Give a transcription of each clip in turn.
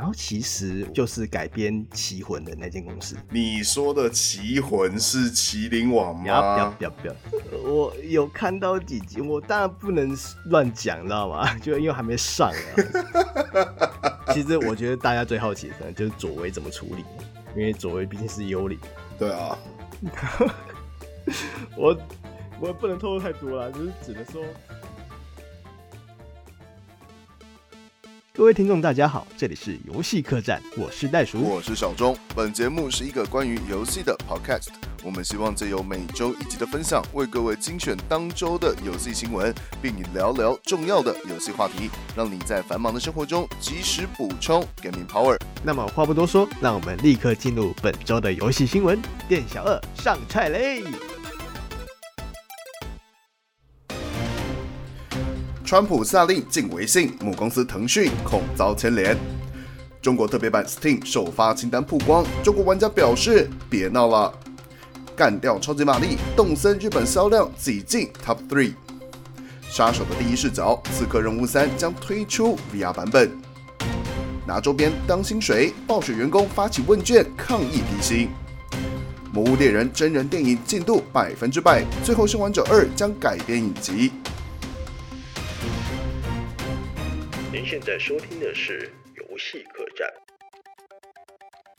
然后其实就是改编《棋魂》的那间公司。你说的《棋魂》是麒麟王吗？不要不要不要！我有看到几集，我当然不能乱讲，你知道吗？就因为还没上啊。其实我觉得大家最好奇的可能就是左为怎么处理，因为左为毕竟是幽灵。对啊。我我也不能透露太多了，就是只能说。各位听众，大家好，这里是游戏客栈，我是袋鼠，我是小钟。本节目是一个关于游戏的 podcast，我们希望借由每周一集的分享，为各位精选当周的游戏新闻，并以聊聊重要的游戏话题，让你在繁忙的生活中及时补充 gaming power。那么话不多说，让我们立刻进入本周的游戏新闻。店小二上菜嘞！川普下令禁微信，母公司腾讯恐遭牵连。中国特别版 Steam 首发清单曝光，中国玩家表示别闹了。干掉超级玛丽，动森日本销量挤进 Top Three。杀手的第一视角，刺客任务三将推出 VR 版本。拿周边当薪水，暴雪员工发起问卷抗议低薪。魔物猎人真人电影进度百分之百，最后生还者二将改编影集。您现在收听的是《游戏客栈》。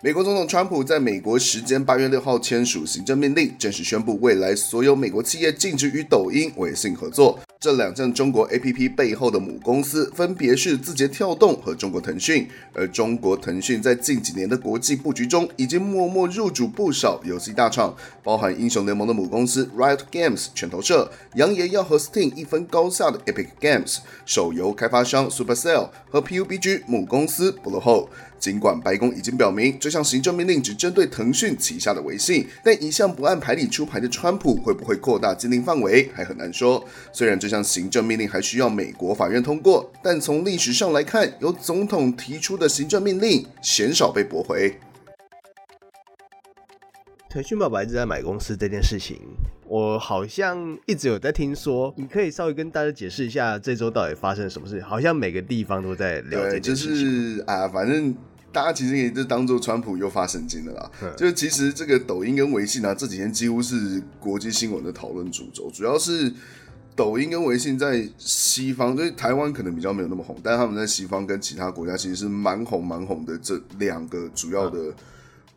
美国总统川普在美国时间八月六号签署行政命令，正式宣布未来所有美国企业禁止与抖音、微信合作。这两家中国 APP 背后的母公司分别是字节跳动和中国腾讯，而中国腾讯在近几年的国际布局中，已经默默入主不少游戏大厂，包含英雄联盟的母公司 Riot Games 拳头社，扬言要和 Steam 一分高下的 Epic Games，手游开发商 Supercell 和 PUBG 母公司 Bluehole。尽管白宫已经表明这项行政命令只针对腾讯旗下的微信，但一向不按牌理出牌的川普会不会扩大禁令范围还很难说。虽然这项行政命令还需要美国法院通过，但从历史上来看，由总统提出的行政命令鲜少被驳回。腾讯爸爸一直在买公司这件事情，我好像一直有在听说。你可以稍微跟大家解释一下这周到底发生了什么事？好像每个地方都在聊这件事情。就是啊，反正。大家其实也就当做川普又发神经了啦。就是其实这个抖音跟微信啊，这几天几乎是国际新闻的讨论主轴。主要是抖音跟微信在西方，就是台湾可能比较没有那么红，但是他们在西方跟其他国家其实是蛮红蛮红的。这两个主要的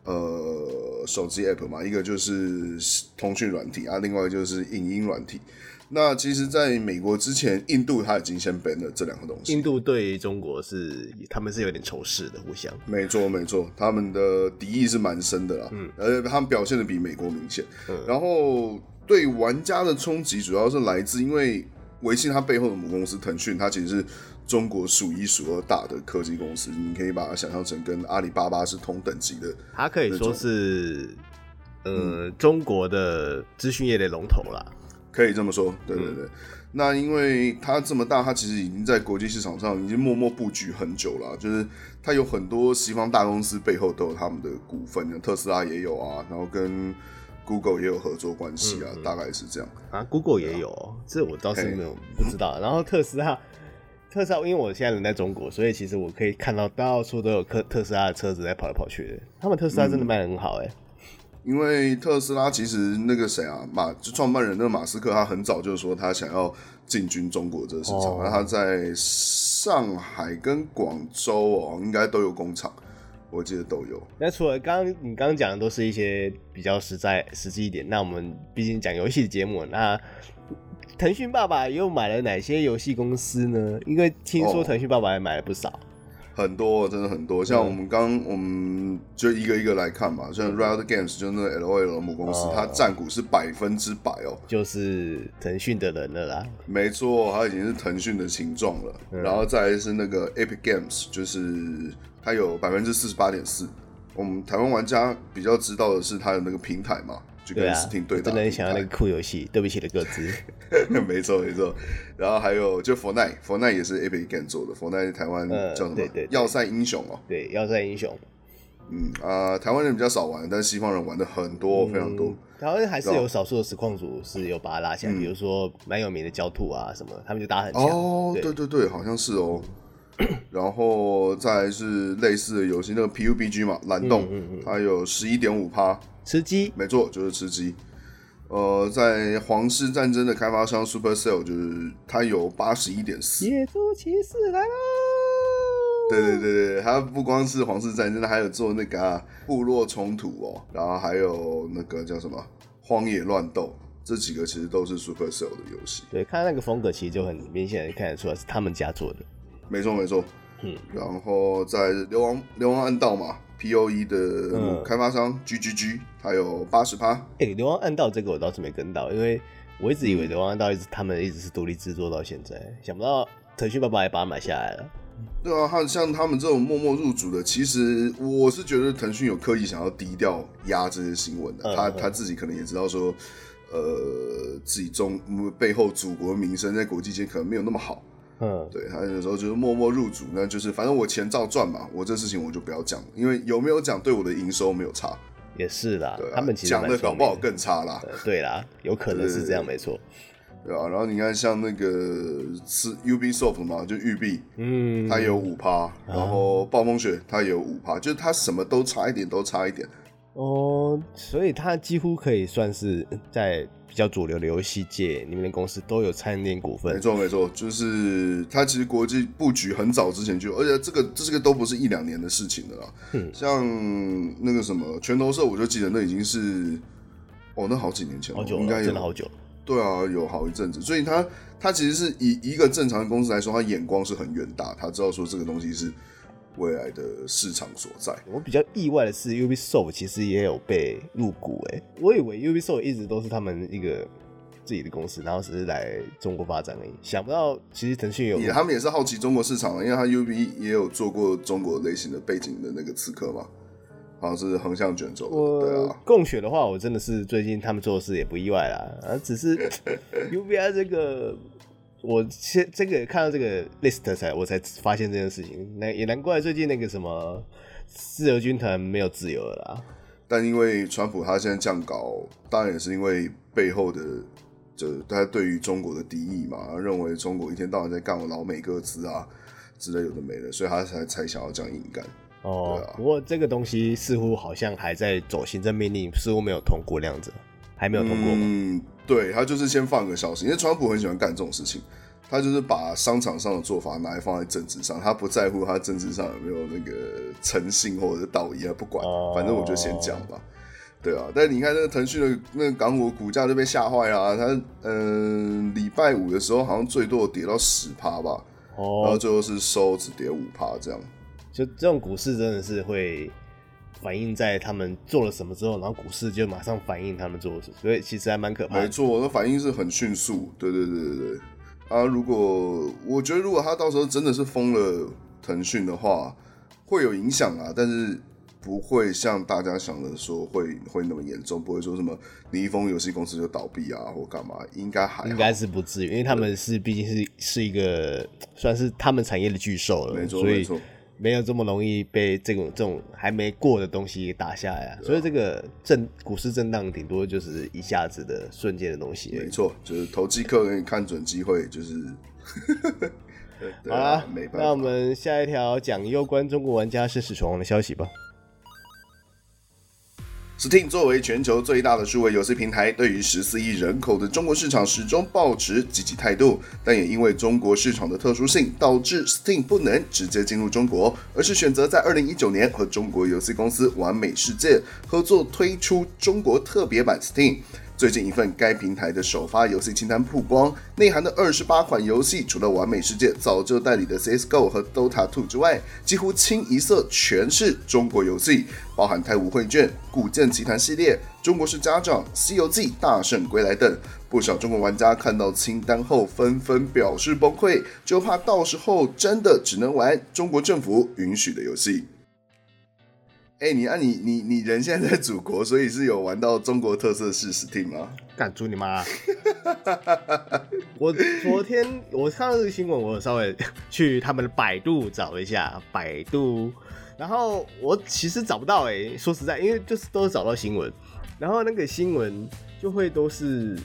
呃手机 app 嘛，一个就是通讯软体啊，另外就是影音软体。那其实，在美国之前，印度他已经先 ban 了这两个东西。印度对中国是，他们是有点仇视的，互相。没错，没错，他们的敌意是蛮深的啦。嗯，而且他们表现的比美国明显。嗯。然后对玩家的冲击，主要是来自因为微信它背后的母公司腾讯，它其实是中国数一数二大的科技公司，你可以把它想象成跟阿里巴巴是同等级的。它可以说是，呃，嗯、中国的资讯业的龙头啦。可以这么说，对对对。嗯、那因为它这么大，它其实已经在国际市场上已经默默布局很久了。就是它有很多西方大公司背后都有他们的股份，特斯拉也有啊，然后跟 Google 也有合作关系啊，嗯嗯大概是这样啊。Google 也有，啊、这我倒是没有不知道。然后特斯拉，特斯拉，因为我现在人在中国，所以其实我可以看到到处都有特特斯拉的车子在跑来跑去的。他们特斯拉真的卖的很好哎、欸。嗯因为特斯拉其实那个谁啊，马就创办人那个马斯克，他很早就说他想要进军中国这个市场，那、哦、他在上海跟广州哦，应该都有工厂，我记得都有。那除了刚刚你刚刚讲的都是一些比较实在、实际一点，那我们毕竟讲游戏的节目，那腾讯爸爸又买了哪些游戏公司呢？因为听说腾讯爸爸也买了不少。哦很多，真的很多。像我们刚，我们就一个一个来看嘛。像 Riot Games 就是那 LOL 母公司，它占股是百分之百哦，就是腾讯的人了啦。没错，它已经是腾讯的形状了。然后再来是那个 Epic Games，就是它有百分之四十八点四。我们台湾玩家比较知道的是它的那个平台嘛。就跟 Steam 对打，真的想要那个酷游戏。对不起的个资，没错没错。然后还有就 Fortnite，Fortnite 也是 Epic Games 做的。Fortnite 台湾叫什么？对对，要塞英雄哦。对，要塞英雄。嗯啊，台湾人比较少玩，但是西方人玩的很多，非常多。台湾还是有少数的实况组是有把它拉起来，比如说蛮有名的焦兔啊什么，他们就打很强。哦，对对对，好像是哦。然后再是类似的游戏，那个 PUBG 嘛，蓝洞，嗯嗯嗯它有十一点五趴，吃鸡，没错，就是吃鸡。呃，在皇室战争的开发商 Supercell 就是它有八十一点四，野猪骑士来喽！对对对对，它不光是皇室战争，它还有做那个、啊、部落冲突哦，然后还有那个叫什么荒野乱斗。这几个其实都是 Supercell 的游戏，对，看那个风格其实就很明显的看得出来是他们家做的。没错没错，嗯，然后在流亡流亡暗道嘛，POE 的开发商 GGG，它有八十趴。哎、欸，流亡暗道这个我倒是没跟到，因为我一直以为流亡暗道一直他们一直是独立制作到现在，想不到腾讯爸爸也把它买下来了。对啊，他像他们这种默默入主的，其实我是觉得腾讯有刻意想要低调压这些新闻的，嗯、他他自己可能也知道说。呃，自己中背后祖国名声在国际间可能没有那么好，嗯，对，他有时候就是默默入主，那就是反正我钱照赚嘛，我这事情我就不要讲，因为有没有讲对我的营收没有差，也是啦，对啊，他们其实讲的。搞不好更差啦，对啦，有可能是这样，没错，对啊，然后你看像那个是 Ubisoft 嘛，就育碧，嗯，它有五趴，然后暴风雪它有五趴，就是它什么都差一点，都差一点。哦，所以它几乎可以算是在比较主流的游戏界，你们的公司都有参与点股份。没错，没错，就是它其实国际布局很早之前就有，而且这个这个都不是一两年的事情了啦。嗯，像那个什么拳头社，我就记得那已经是哦，那好几年前了，好久了，应该有真的好久。对啊，有好一阵子。所以他他其实是以一个正常的公司来说，他眼光是很远大，他知道说这个东西是。未来的市场所在。我比较意外的是，Ubisoft 其实也有被入股诶。我以为 Ubisoft 一直都是他们一个自己的公司，然后只是来中国发展而已。想不到其实腾讯有，他们也是好奇中国市场，因为他 UB 也有做过中国类型的背景的那个刺客嘛，好像是横向卷轴。我对啊，共选的话，我真的是最近他们做的事也不意外啦。啊，只是 UBI 这个。我先这个看到这个 list 才我才发现这件事情，那也难怪最近那个什么自由军团没有自由了啦。但因为川普他现在降高，当然也是因为背后的就他对于中国的敌意嘛，认为中国一天到晚在干我老美各自啊之类有的没的，所以他才才想要这样硬干。哦，啊、不过这个东西似乎好像还在走行政命令，似乎没有通过那样子。还没有通过吗？嗯，对，他就是先放个消息，因为川普很喜欢干这种事情，他就是把商场上的做法拿来放在政治上，他不在乎他政治上有没有那个诚信或者是道义，他不管，反正我就先讲吧。对啊，但你看那个腾讯的那个港股股价就被吓坏了，他嗯礼拜五的时候好像最多跌到十趴吧，然后最后是收只跌五趴这样，就这种股市真的是会。反映在他们做了什么之后，然后股市就马上反映他们做了什么，所以其实还蛮可怕的。没错，那反应是很迅速。对对对对对。啊，如果我觉得如果他到时候真的是封了腾讯的话，会有影响啊，但是不会像大家想的说会会那么严重，不会说什么你一封游戏公司就倒闭啊或干嘛，应该还应该是不至于，因为他们是毕竟是是一个算是他们产业的巨兽了，没错所以没有这么容易被这种这种还没过的东西打下来啊，所以这个震股市震荡顶多就是一下子的瞬间的东西。没错，就是投机客给你看准机会，就是。好啦，那我们下一条讲有关中国玩家生死存亡的消息吧。Steam 作为全球最大的数位游戏平台，对于十四亿人口的中国市场始终保持积极态度，但也因为中国市场的特殊性，导致 Steam 不能直接进入中国，而是选择在二零一九年和中国游戏公司完美世界合作推出中国特别版 Steam。最近一份该平台的首发游戏清单曝光，内含的二十八款游戏，除了完美世界早就代理的 CS:GO 和 Dota 2之外，几乎清一色全是中国游戏，包含《太武绘卷》、《古剑奇谭》系列、《中国式家长》、《西游记》、《大圣归来》等。不少中国玩家看到清单后纷纷表示崩溃，就怕到时候真的只能玩中国政府允许的游戏。哎、欸，你啊你，你你你人现在在祖国，所以是有玩到中国特色是 Steam 吗？干住你妈！我昨天我看到这个新闻，我有稍微 去他们的百度找了一下百度，然后我其实找不到哎、欸，说实在，因为就是都是找到新闻，然后那个新闻就会都是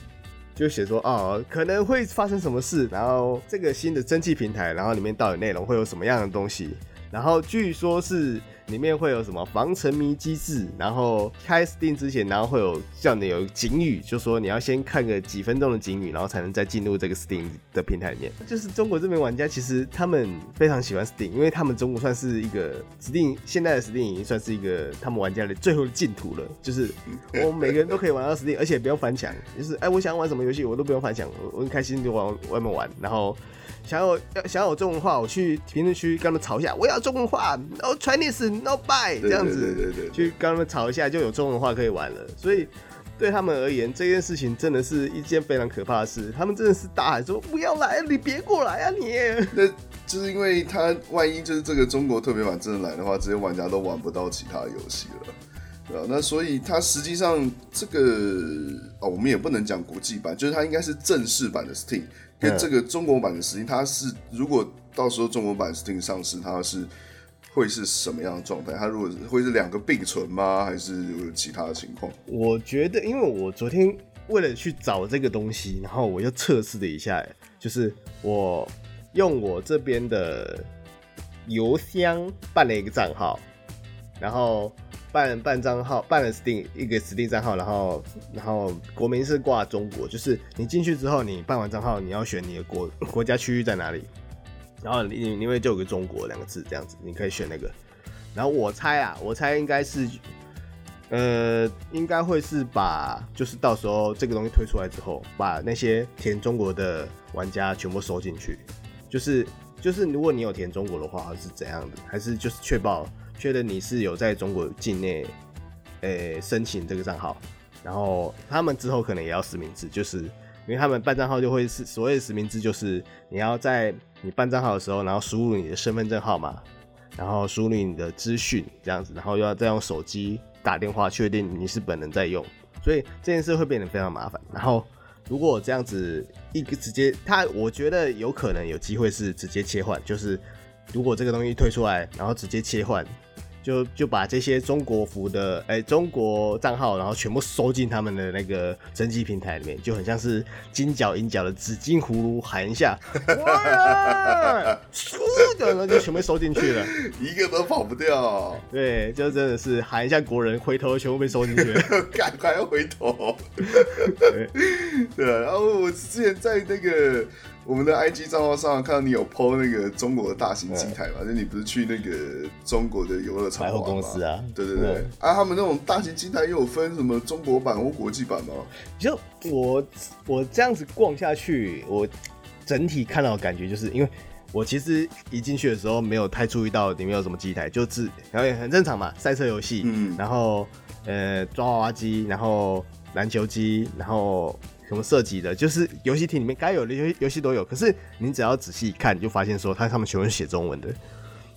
就写说哦，可能会发生什么事，然后这个新的蒸汽平台，然后里面到底内容会有什么样的东西，然后据说是。里面会有什么防沉迷机制？然后开 Steam 之前，然后会有叫你有警语，就说你要先看个几分钟的警语，然后才能再进入这个 Steam 的平台里面。就是中国这边玩家其实他们非常喜欢 Steam，因为他们中国算是一个 Steam 现在的 Steam 已经算是一个他们玩家的最后的净土了。就是我每个人都可以玩到 Steam，而且不用翻墙。就是哎，我想玩什么游戏我都不用翻墙，我很开心就往外面玩，然后。想要要想要有中文化，我去评论区跟他们吵一下，我要中文化，No Chinese，No buy，这样子，对对对对，去跟他们吵一下，就有中文化可以玩了。所以对他们而言，这件事情真的是一件非常可怕的事。他们真的是大喊说：“不要来，你别过来啊你！”那就是因为他万一就是这个中国特别版真的来的话，这些玩家都玩不到其他游戏了，对吧？那所以他实际上这个哦，我们也不能讲国际版，就是它应该是正式版的 Steam。跟这个中国版的 Steam，它是如果到时候中国版 Steam 上市，它是会是什么样的状态？它如果会是两个并存吗？还是有其他的情况？我觉得，因为我昨天为了去找这个东西，然后我又测试了一下，就是我用我这边的邮箱办了一个账号，然后。办办账号，办了 Steam 一个 Steam 账号，然后然后国名是挂中国，就是你进去之后，你办完账号，你要选你的国国家区域在哪里，然后你因为就有个中国两个字这样子，你可以选那个。然后我猜啊，我猜应该是，呃，应该会是把就是到时候这个东西推出来之后，把那些填中国的玩家全部收进去，就是就是如果你有填中国的话，是怎样的，还是就是确保。确认你是有在中国境内，诶、申请这个账号，然后他们之后可能也要实名制，就是因为他们办账号就会是所谓的实名制，就是你要在你办账号的时候，然后输入你的身份证号码，然后输入你的资讯这样子，然后又要再用手机打电话确定你是本人在用，所以这件事会变得非常麻烦。然后如果这样子一个直接，他我觉得有可能有机会是直接切换，就是如果这个东西推出来，然后直接切换。就就把这些中国服的哎、欸、中国账号，然后全部收进他们的那个征集平台里面，就很像是金角银角的紫金葫芦喊一下，哇，呜的，然后就全部收进去了，一个都跑不掉。对，就真的是喊一下国人，回头全部被收进去了，赶快要回头。对，对，然后我之前在那个。我们的 IG 账号上看到你有 po 那个中国的大型机台嘛？就你不是去那个中国的游乐场百货公司啊？对对对，啊，他们那种大型机台又有分什么中国版或国际版吗？就我我这样子逛下去，我整体看到的感觉就是，因为我其实一进去的时候没有太注意到里面有什么机台，就是然后也很正常嘛，赛车游戏，嗯，然后呃抓娃娃机，然后篮球机，然后。什么设计的，就是游戏厅里面该有的游游戏都有。可是你只要仔细一看，你就发现说，它上面全部是写中文的，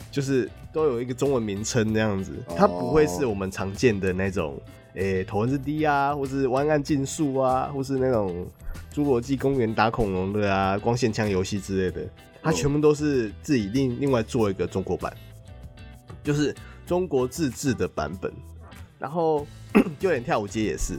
就是都有一个中文名称那样子。它不会是我们常见的那种，诶、欸，头文字 D 啊，或是弯岸竞速啊，或是那种侏罗纪公园打恐龙的啊，光线枪游戏之类的。它全部都是自己另另外做一个中国版，就是中国自制的版本。然后 就连跳舞机也是。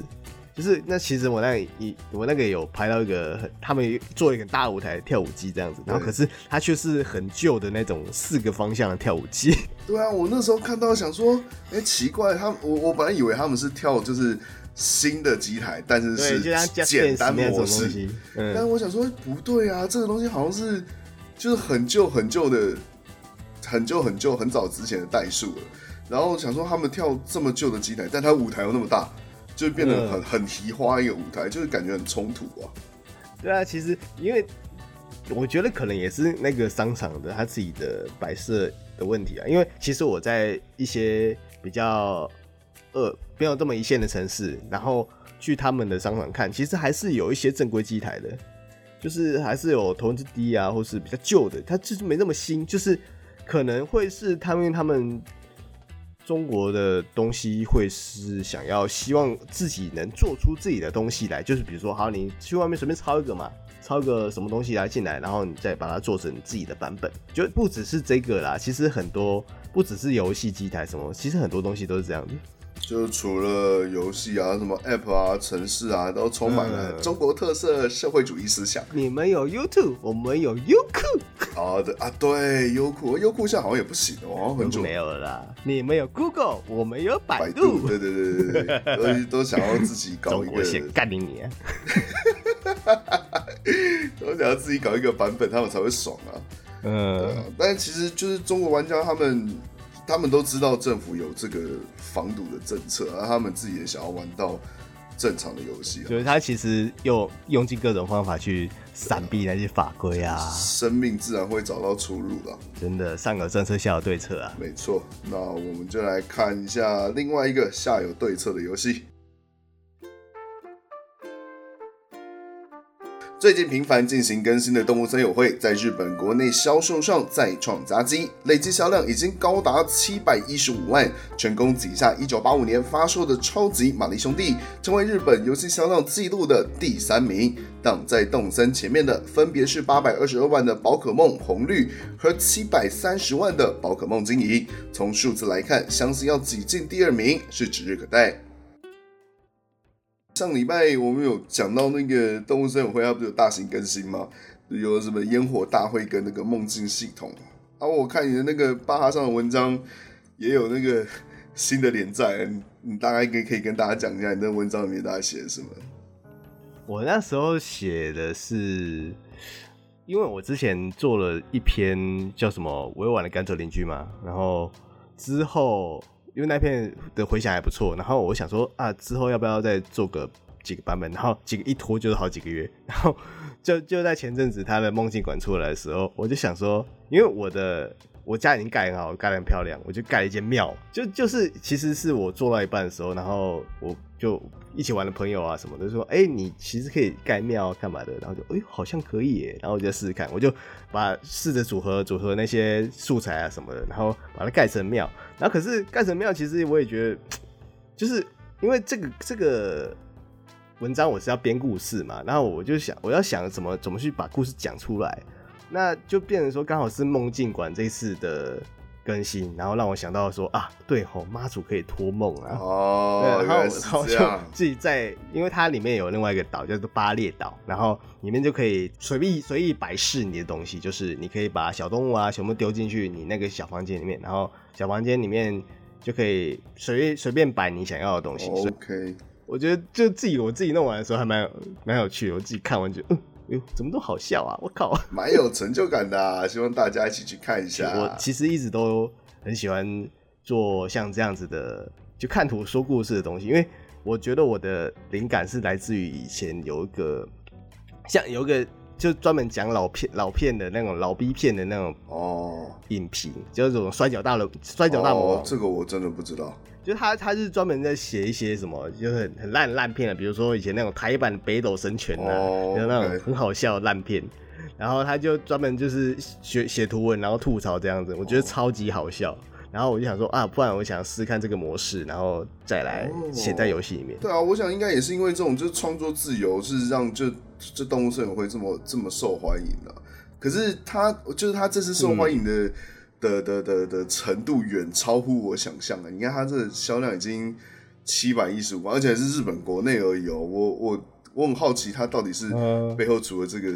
就是那其实我那个一我那个有拍到一个很他们做一个大舞台跳舞机这样子，然后可是它却是很旧的那种四个方向的跳舞机。对啊，我那时候看到想说，哎、欸，奇怪，他我我本来以为他们是跳就是新的机台，但是是简单模式。嗯，但是我想说不对啊，这个东西好像是就是很旧很旧的，很旧很旧很早之前的代数了。然后想说他们跳这么旧的机台，但他舞台又那么大。就变得很很奇花一个舞台，就是感觉很冲突啊。对啊，其实因为我觉得可能也是那个商场的他自己的摆设的问题啊。因为其实我在一些比较呃没有这么一线的城市，然后去他们的商场看，其实还是有一些正规机台的，就是还是有投资低啊，或是比较旧的，它就是没那么新，就是可能会是他们他们。中国的东西会是想要希望自己能做出自己的东西来，就是比如说，好，你去外面随便抄一个嘛，抄个什么东西来进来，然后你再把它做成自己的版本，就不只是这个啦。其实很多不只是游戏机台什么，其实很多东西都是这样子。就除了游戏啊，什么 App 啊、城市啊，都充满了中国特色社会主义思想。你们有 YouTube，我们有优酷。好的啊，对，优酷，优酷现在好像也不行哦，很久没有了啦。你们有 Google，我们有百度。百度对对对对对，都都想要自己搞一个。干你你啊！都想要自己搞一个版本，他们才会爽啊。嗯，对啊，但其实就是中国玩家他们。他们都知道政府有这个防堵的政策，而他们自己也想要玩到正常的游戏。所以他其实又用尽各种方法去闪避那些法规啊，生命自然会找到出路的。真的，上有政策，下有对策啊。没错，那我们就来看一下另外一个下有对策的游戏。最近频繁进行更新的《动物森友会》在日本国内销售上再创佳绩，累计销量已经高达七百一十五万，成功挤下一九八五年发售的《超级玛丽兄弟》，成为日本游戏销量纪录的第三名。挡在动森前面的分别是八百二十二万的《宝可梦红绿》和七百三十万的《宝可梦金银》。从数字来看，相信要挤进第二名是指日可待。上礼拜我们有讲到那个动物森友会，它不是有大型更新吗？有什么烟火大会跟那个梦境系统啊？我看你的那个巴哈上的文章也有那个新的连载，你大概可以可以跟大家讲一下你那文章里面大概写的什么？我那时候写的是，因为我之前做了一篇叫什么《委婉的甘蔗邻居》嘛，然后之后。因为那片的回响还不错，然后我想说啊，之后要不要再做个几个版本？然后几个一拖就是好几个月，然后就就在前阵子他的梦境馆出来的时候，我就想说，因为我的我家已经盖很好，盖得很漂亮，我就盖了一间庙，就就是其实是我做到一半的时候，然后我就。一起玩的朋友啊什么的说，哎、你其实可以盖庙干嘛的？然后就，哎、好像可以耶。然后我就试试看，我就把试着组合组合那些素材啊什么的，然后把它盖成庙。然后可是盖成庙，其实我也觉得，就是因为这个这个文章我是要编故事嘛，然后我就想我要想怎么怎么去把故事讲出来，那就变成说刚好是梦境馆这一次的。更新，然后让我想到说啊，对吼，妈祖可以托梦啊，哦，对，然后然后就自己在，因为它里面有另外一个岛叫做巴列岛，然后里面就可以随意随意摆饰你的东西，就是你可以把小动物啊全部丢进去你那个小房间里面，然后小房间里面就可以随随便摆你想要的东西。OK，我觉得就自己我自己弄完的时候还蛮蛮有趣的，我自己看完就嗯。哟，怎么都好笑啊！我靠，蛮有成就感的啊，希望大家一起去看一下。我其实一直都很喜欢做像这样子的，就看图说故事的东西，因为我觉得我的灵感是来自于以前有一个，像有一个就专门讲老片老片的那种老逼片的那种哦影评，就是这种摔跤大的摔跤大魔王。哦，这个我真的不知道。就他，他是专门在写一些什么，就是很很烂烂片的，比如说以前那种台版《北斗神拳》呐，就那种很好笑的烂片。然后他就专门就是写写图文，然后吐槽这样子，我觉得超级好笑。然后我就想说啊，不然我想试看这个模式，然后再来写在游戏里面。对啊，我想应该也是因为这种就是创作自由，是让就这动物森友会这么这么受欢迎的。可是他就是他这次受欢迎的。嗯的的的的程度远超乎我想象的。你看，它这个销量已经七百一十五万，而且是日本国内而已哦。我我我很好奇，它到底是背后除了这个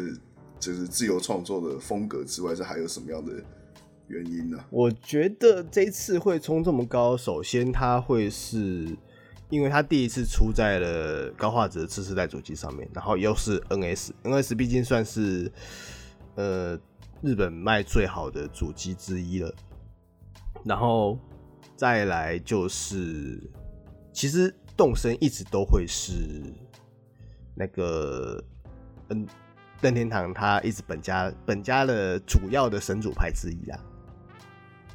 就是自由创作的风格之外，是还有什么样的原因呢？我觉得这一次会冲这么高，首先它会是因为它第一次出在了高画质的次世代主机上面，然后又是 NS，NS 毕竟算是呃。日本卖最好的主机之一了，然后再来就是，其实动森一直都会是那个嗯，任天堂他一直本家本家的主要的神主牌之一啊，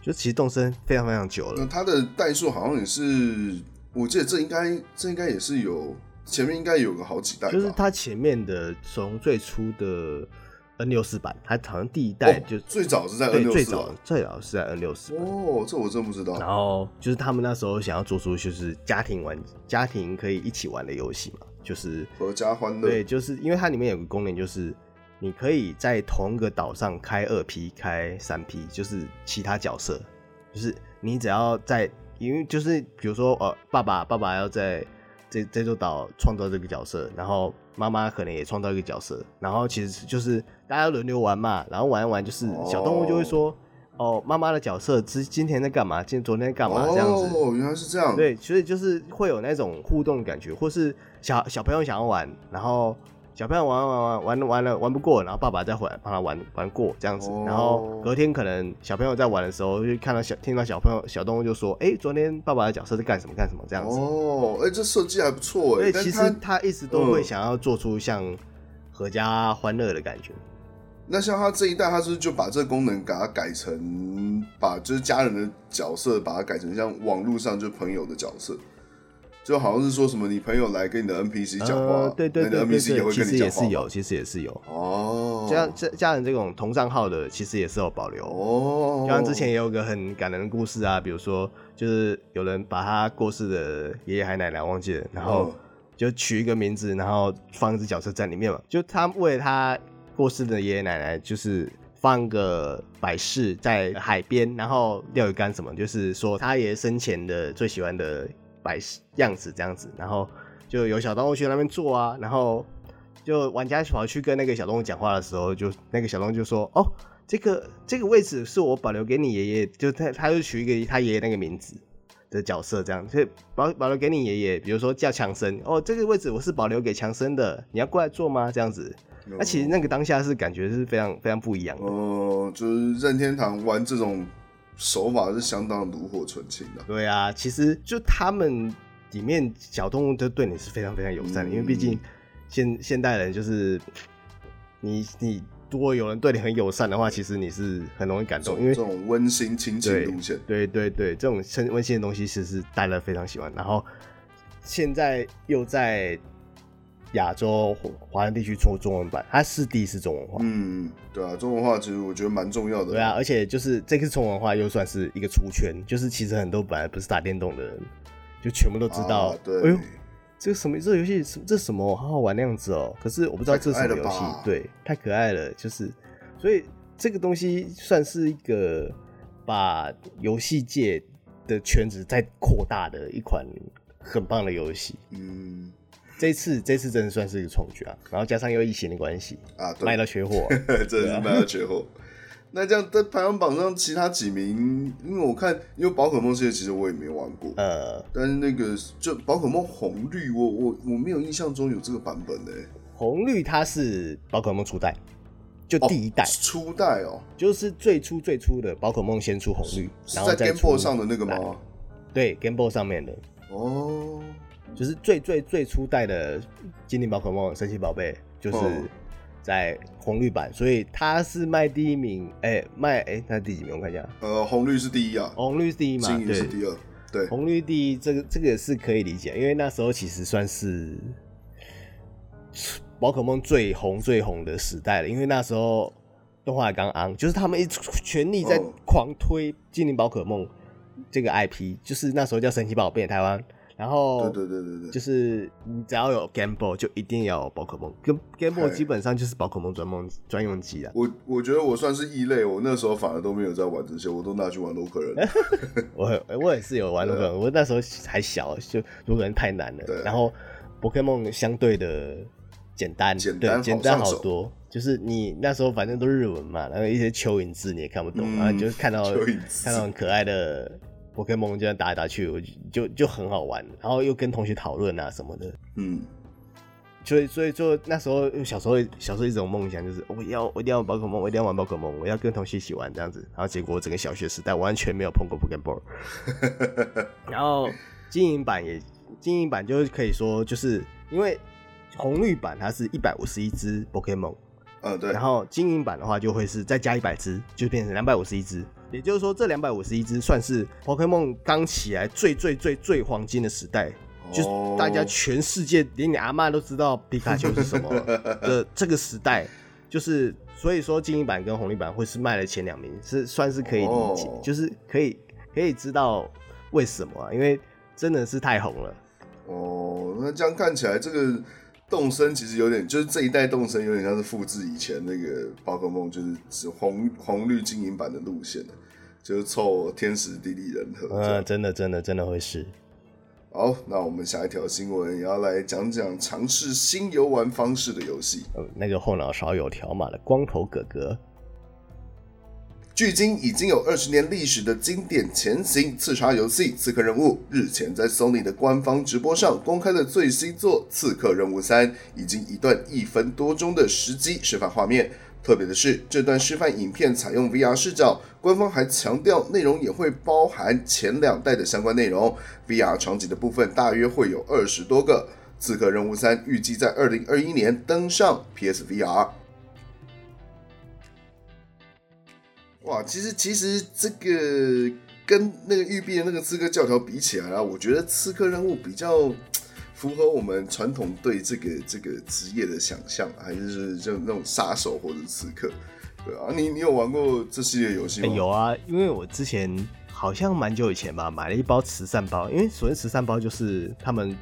就其实动森非常非常久了，那它的代数好像也是，我记得这应该这应该也是有前面应该有个好几代，就是它前面的从最初的。N 六四版，它好像第一代就、哦、最早是在 N 六四，最早最早是在 N 六四哦，这我真不知道。然后就是他们那时候想要做出就是家庭玩家庭可以一起玩的游戏嘛，就是合家欢乐。对，就是因为它里面有个功能，就是你可以在同一个岛上开二 P、开三 P，就是其他角色，就是你只要在因为就是比如说，呃，爸爸爸爸要在这这座岛创造这个角色，然后妈妈可能也创造一个角色，然后其实就是大家轮流玩嘛，然后玩一玩，就是小动物就会说。哦，妈妈的角色之今天在干嘛？今天昨天在干嘛？这样子哦，原来是这样。对，所以就是会有那种互动感觉，或是小小朋友想要玩，然后小朋友玩玩玩玩玩了玩不过，然后爸爸再回来帮他玩玩过这样子。然后隔天可能小朋友在玩的时候，就看到小听到小朋友小动物就说：“哎、昨天爸爸的角色在干什么干什么？”这样子。哦，哎、这设计还不错哎。对，其实他一直都会想要做出像阖家欢乐的感觉。那像他这一代，他是不是就把这个功能给他改成，把就是家人的角色，把它改成像网络上就朋友的角色，就好像是说什么你朋友来跟你的 NPC 讲话，呃、对对对对，对，其实也是有，其实也是有哦。像家家人这种同账号的，其实也是有保留哦。就像之前也有个很感人的故事啊，比如说就是有人把他过世的爷爷还奶奶忘记了，然后就取一个名字，然后放一只角色在里面嘛，就他为了他。过世的爷爷奶奶就是放个摆饰在海边，然后钓鱼竿什么，就是说他爷爷生前的最喜欢的摆样子这样子，然后就有小动物去那边坐啊，然后就玩家跑去跟那个小动物讲话的时候，就那个小动物就说：“哦，这个这个位置是我保留给你爷爷，就他他就取一个他爷爷那个名字的角色这样，所以保保留给你爷爷，比如说叫强森，哦，这个位置我是保留给强森的，你要过来坐吗？这样子。”那、啊、其实那个当下是感觉是非常非常不一样的。哦、呃，就是任天堂玩这种手法是相当炉火纯青的。对啊，其实就他们里面小动物都对你是非常非常友善的，嗯、因为毕竟现现代人就是你你如果有人对你很友善的话，其实你是很容易感动，因为这种温馨亲情路线。对对对，这种温馨的东西其实是大家非常喜欢。然后现在又在。亚洲华人地区出中文版，它是第一次中文化。嗯，对啊，中文化其实我觉得蛮重要的。对啊，而且就是这次中文化又算是一个出圈，就是其实很多本来不是打电动的人，就全部都知道。啊、对，哎呦，这个什么？这个游戏这什么？好好玩那样子哦。可是我不知道这是什么游戏。对，太可爱了，就是所以这个东西算是一个把游戏界的圈子再扩大的一款很棒的游戏。嗯。这次这次真的算是一个创举啊，然后加上又疫情的关系啊，卖到缺货，真的是卖到缺货。那这样在排行榜上，其他几名，因为我看，因为宝可梦系列其实我也没玩过，呃，但是那个就宝可梦红绿，我我我没有印象中有这个版本的。红绿它是宝可梦初代，就第一代、哦、初代哦，就是最初最初的宝可梦先出红绿，然后在 Game Boy 上的那个吗？对，Game Boy 上面的哦。就是最最最初代的精灵宝可梦神奇宝贝，就是在红绿版，所以它是卖第一名。哎、欸，卖哎，它、欸、第几名？我看一下。呃，红绿是第一啊，红绿是第一嘛，精灵是第二。对，红绿第一，这个这个也是可以理解，因为那时候其实算是宝可梦最红最红的时代了，因为那时候动画刚昂，就是他们一全力在狂推精灵宝可梦这个 IP，就是那时候叫神奇宝贝台湾。然后，对对对对对，就是你只要有 Game Boy，就一定要有宝可梦。跟 Game Boy 基本上就是宝可梦专梦专用机啊。我我觉得我算是异类，我那时候反而都没有在玩这些，我都拿去玩洛克人。我我也是有玩洛克人，我那时候还小，就洛克人太难了。对。然后宝可梦相对的简单，简单简单好多。就是你那时候反正都是日文嘛，然后一些蚯蚓字你也看不懂，然后就是看到看到很可爱的。Pokémon 这样打来打去，我就就就很好玩，然后又跟同学讨论啊什么的，嗯，所以所以说那时候小时候小时候一种梦想就是我要我一定要玩宝可梦，我一定要玩宝可梦，我要跟同学一起玩这样子，然后结果整个小学时代完全没有碰过 Pokéball，然后金银版也金银版就是可以说就是因为红绿版它是一百五十一只 Pokemon，嗯对，然后金银版的话就会是再加一百只，就变成两百五十一只。也就是说，这两百五十一只算是 Pokémon 刚起来最最最最黄金的时代，就是大家全世界连你阿妈都知道皮卡丘是什么的 这个时代，就是所以说金银版跟红绿版会是卖了前两名，是算是可以理解，就是可以可以知道为什么啊，因为真的是太红了。哦，那这样看起来，这个动身其实有点，就是这一代动身有点像是复制以前那个宝可梦，就是是红红绿金银版的路线就是凑天时地利人和。嗯，真的真的真的会是。好，那我们下一条新闻也要来讲讲尝试新游玩方式的游戏。呃，那个后脑勺有条码的光头哥哥。距今已经有二十年历史的经典潜行刺杀游戏《刺客任务》，日前在 Sony 的官方直播上公开了最新作《刺客任务三》，已经一段一分多钟的实机示范画面。特别的是，这段示范影片采用 VR 视角，官方还强调内容也会包含前两代的相关内容。VR 场景的部分大约会有二十多个。《刺客任务三》预计在二零二一年登上 PSVR。哇，其实其实这个跟那个育碧的那个刺客教条比起来啊，我觉得刺客任务比较符合我们传统对这个这个职业的想象，还是就那种杀手或者刺客，对啊，你你有玩过这系列游戏吗？欸？有啊，因为我之前好像蛮久以前吧，买了一包慈善包，因为所谓慈善包就是他们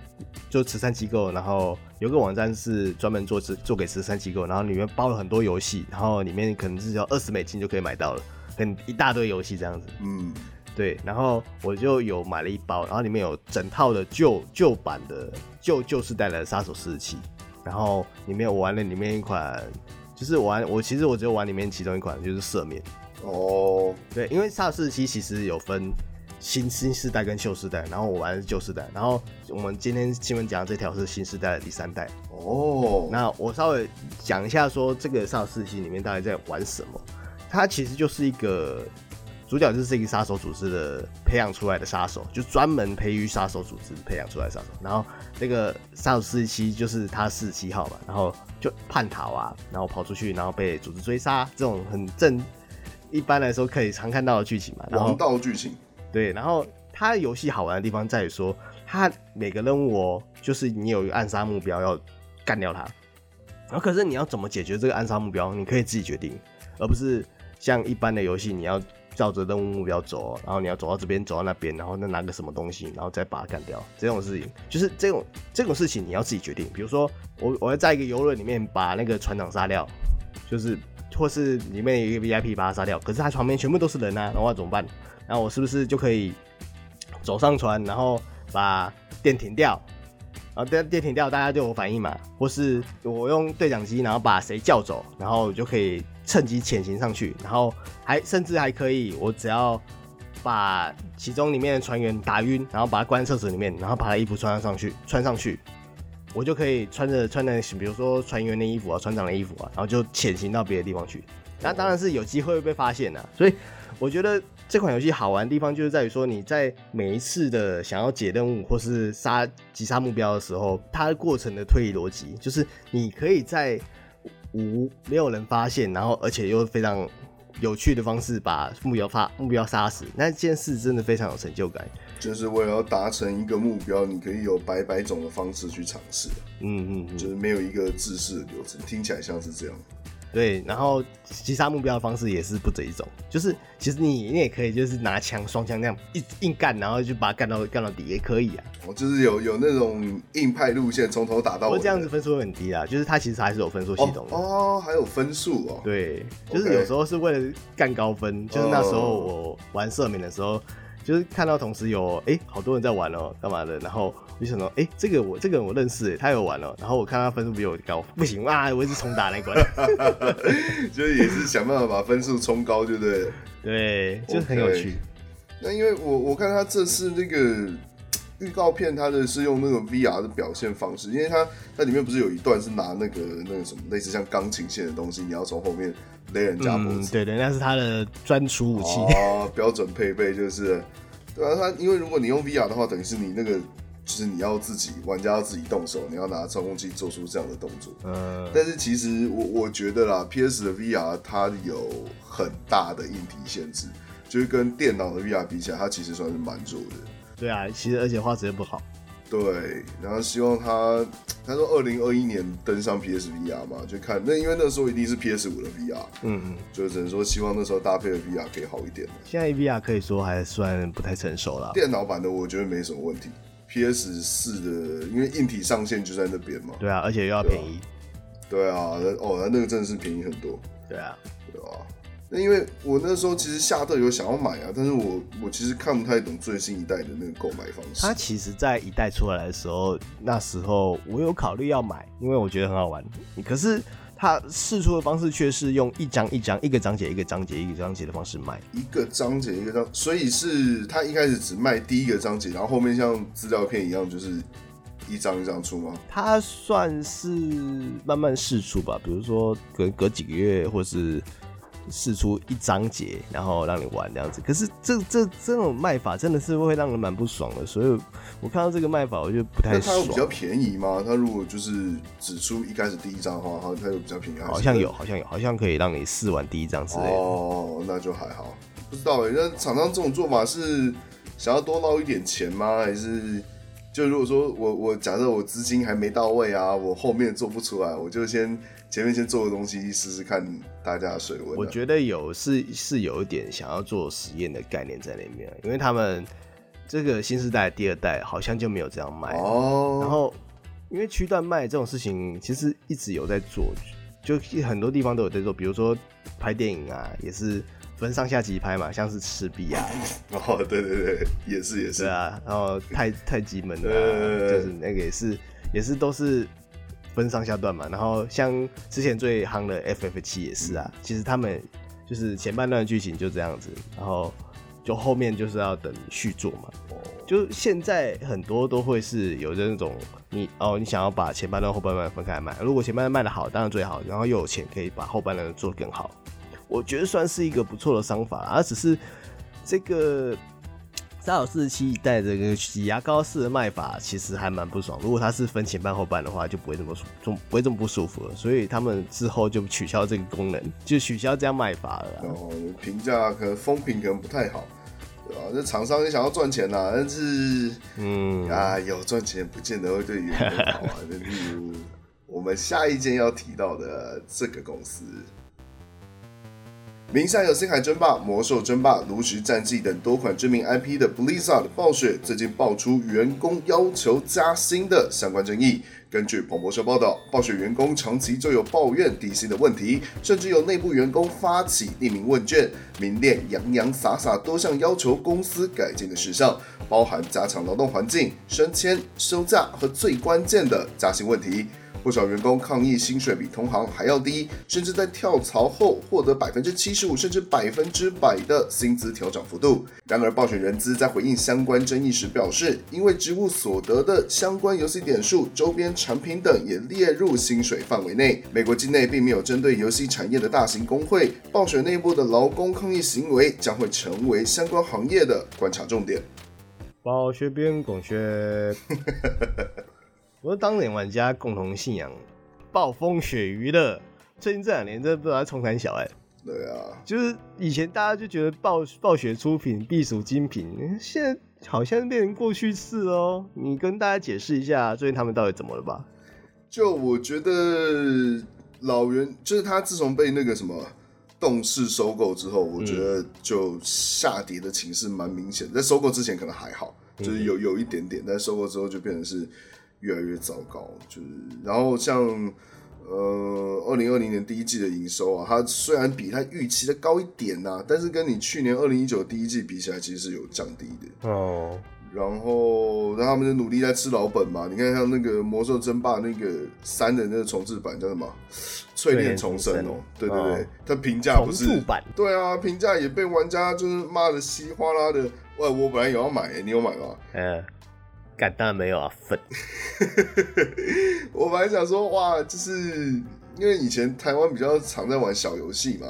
就慈善机构，然后有个网站是专门做慈做给慈善机构，然后里面包了很多游戏，然后里面可能是要二十美金就可以买到了。很一大堆游戏这样子，嗯，对，然后我就有买了一包，然后里面有整套的旧旧版的旧旧世代的杀手四十七，然后里面我玩了里面一款，就是玩我其实我只有玩里面其中一款就是赦免，哦，对，因为杀手四十七其实有分新新世代跟旧世代，然后我玩的是旧世代，然后我们今天新闻讲的这条是新世代的第三代，哦，那我稍微讲一下说这个杀手四十七里面到底在玩什么。它其实就是一个主角，就是一个杀手组织的培养出来的杀手，就专门培育杀手组织培养出来的杀手。然后那个杀手四十七就是他四十七号嘛，然后就叛逃啊，然后跑出去，然后被组织追杀，这种很正，一般来说可以常看到的剧情嘛。王道剧情。对，然后他游戏好玩的地方在于说，他每个任务哦，就是你有一个暗杀目标要干掉他，然后可是你要怎么解决这个暗杀目标，你可以自己决定，而不是。像一般的游戏，你要照着任务目标走，然后你要走到这边，走到那边，然后再拿个什么东西，然后再把它干掉。这种事情就是这种这种事情你要自己决定。比如说，我我要在一个游轮里面把那个船长杀掉，就是或是里面有一个 VIP 把他杀掉，可是他旁边全部都是人啊，然后我怎么办？然后我是不是就可以走上船，然后把电停掉？然后电电停掉，大家就有反应嘛？或是我用对讲机，然后把谁叫走，然后就可以。趁机潜行上去，然后还甚至还可以，我只要把其中里面的船员打晕，然后把他关在厕所里面，然后把他衣服穿上去，穿上去，我就可以穿着穿着，比如说船员的衣服啊，船长的衣服啊，然后就潜行到别的地方去。那当然是有机会会被发现的。所以我觉得这款游戏好玩的地方就是在于说，你在每一次的想要解任务或是杀击杀目标的时候，它的过程的推理逻辑就是你可以在。无没有人发现，然后而且又非常有趣的方式把目标发目标杀死，那件事真的非常有成就感。就是为了要达成一个目标，你可以有百百种的方式去尝试。嗯嗯，嗯，就是没有一个制式的流程，听起来像是这样。对，然后击杀目标的方式也是不止一种，就是其实你你也可以就是拿枪双枪那样一硬干，然后就把它干到干到底也可以啊。哦，就是有有那种硬派路线，从头打到尾。这样子分数会很低啊，就是它其实还是有分数系统的。哦，哦，还有分数哦。对，就是有时候是为了干高分，就是那时候我玩赦免的时候。就是看到同时有哎、欸、好多人在玩哦、喔，干嘛的？然后我就想到，哎、欸，这个我这个人我认识，他有玩哦、喔。然后我看他分数比我高，不行啊，我一直重打那关。就是也是想办法把分数冲高，对不对？对，就很有趣。Okay. 那因为我我看他这次那个预告片，它的是用那个 VR 的表现方式，因为它它里面不是有一段是拿那个那个什么类似像钢琴线的东西，你要从后面。勒人家脖子，嗯，对对，那是他的专属武器哦，标准配备就是，对啊，他因为如果你用 VR 的话，等于是你那个就是你要自己玩家要自己动手，你要拿操控器做出这样的动作。嗯，但是其实我我觉得啦，PS 的 VR 它有很大的硬体限制，就是跟电脑的 VR 比起来，它其实算是蛮弱的。对啊，其实而且画质也不好。对，然后希望他，他说二零二一年登上 PSVR 嘛，就看那因为那时候一定是 PS 五的 VR，嗯嗯，就只能说希望那时候搭配的 VR 可以好一点。现在 VR 可以说还算不太成熟了，电脑版的我觉得没什么问题，PS 四的因为硬体上限就在那边嘛，对啊，而且又要便宜，对啊，对啊，哦，那那个真的是便宜很多，对啊，对啊。那因为我那时候其实夏特有想要买啊，但是我我其实看不太懂最新一代的那个购买方式。它其实，在一代出来的时候，那时候我有考虑要买，因为我觉得很好玩。可是它试出的方式却是用一张一张、一个章节一个章节一个章节的方式卖，一个章节一个章，所以是它一开始只卖第一个章节，然后后面像资料片一样，就是一张一张出吗？它算是慢慢试出吧，比如说隔隔几个月，或是。释出一章节，然后让你玩这样子。可是这这这种卖法真的是会让人蛮不爽的，所以我看到这个卖法，我就不太爽。它比较便宜吗？它如果就是只出一开始第一张的话，它它有比较便宜？好像有，好像有，好像可以让你试完第一张之类的。哦，那就还好。不知道哎、欸，那厂商这种做法是想要多捞一点钱吗？还是就如果说我我假设我资金还没到位啊，我后面做不出来，我就先。前面先做个东西试试看大家的水温。我觉得有是是有一点想要做实验的概念在里面，因为他们这个新世代第二代好像就没有这样卖哦。然后因为区段卖这种事情其实一直有在做，就很多地方都有在做，比如说拍电影啊，也是分上下集拍嘛，像是赤壁啊。哦，对对对，也是也是。对啊，然后太太极门啊，就是那个也是也是都是。分上下段嘛，然后像之前最夯的 FF 七也是啊，嗯、其实他们就是前半段的剧情就这样子，然后就后面就是要等续作嘛。哦，就现在很多都会是有那种你哦，你想要把前半段后半段分开来卖，如果前半段卖的好，当然最好，然后又有钱可以把后半段做得更好，我觉得算是一个不错的商法，而只是这个。三角四十七一代这个挤牙膏式的卖法其实还蛮不爽。如果它是分前半后半的话，就不会这么舒，就不会这么不舒服了。所以他们之后就取消这个功能，就取消这样卖法了。然后评价可能风评可能不太好，对吧？这厂商也想要赚钱呐，但是嗯啊，有赚钱不见得会对员工好啊。就例如我们下一件要提到的这个公司。名下有《星海争霸》《魔兽争霸》《炉石战记》等多款知名 IP 的 Blizzard 暴雪最近爆出员工要求加薪的相关争议。根据彭博社报道，暴雪员工长期就有抱怨底薪的问题，甚至有内部员工发起匿名问卷，明列洋洋洒洒多项要求公司改进的事项，包含加强劳动环境、升迁、休假和最关键的加薪问题。不少员工抗议薪水比同行还要低，甚至在跳槽后获得百分之七十五甚至百分之百的薪资调整幅度。然而，暴雪人资在回应相关争议时表示，因为职务所得的相关游戏点数、周边产品等也列入薪水范围内。美国境内并没有针对游戏产业的大型工会，暴雪内部的劳工抗议行为将会成为相关行业的观察重点。暴雪变狗血。我说当年玩家共同信仰暴风雪娱乐，最近这两年真的不知道在冲三小哎。对啊，就是以前大家就觉得暴暴雪出品必属精品，现在好像变成过去式哦。你跟大家解释一下，最近他们到底怎么了吧？就我觉得老袁，就是他自从被那个什么动视收购之后，我觉得就下跌的情势蛮明显。在收购之前可能还好，就是有有一点点，但收购之后就变成是。越来越糟糕，就是然后像呃，二零二零年第一季的营收啊，它虽然比它预期的高一点呐、啊，但是跟你去年二零一九第一季比起来，其实是有降低的哦。然后，那他们就努力在吃老本嘛。你看像那个《魔兽争霸》那个三的那个重置版叫什么？淬炼重生哦、喔，对对对，它评价不是版对啊，评价也被玩家就是骂的稀哗啦的。喂，我本来也要买、欸，你有买吗？嗯。干当然没有啊，粉。我本来想说，哇，就是因为以前台湾比较常在玩小游戏嘛，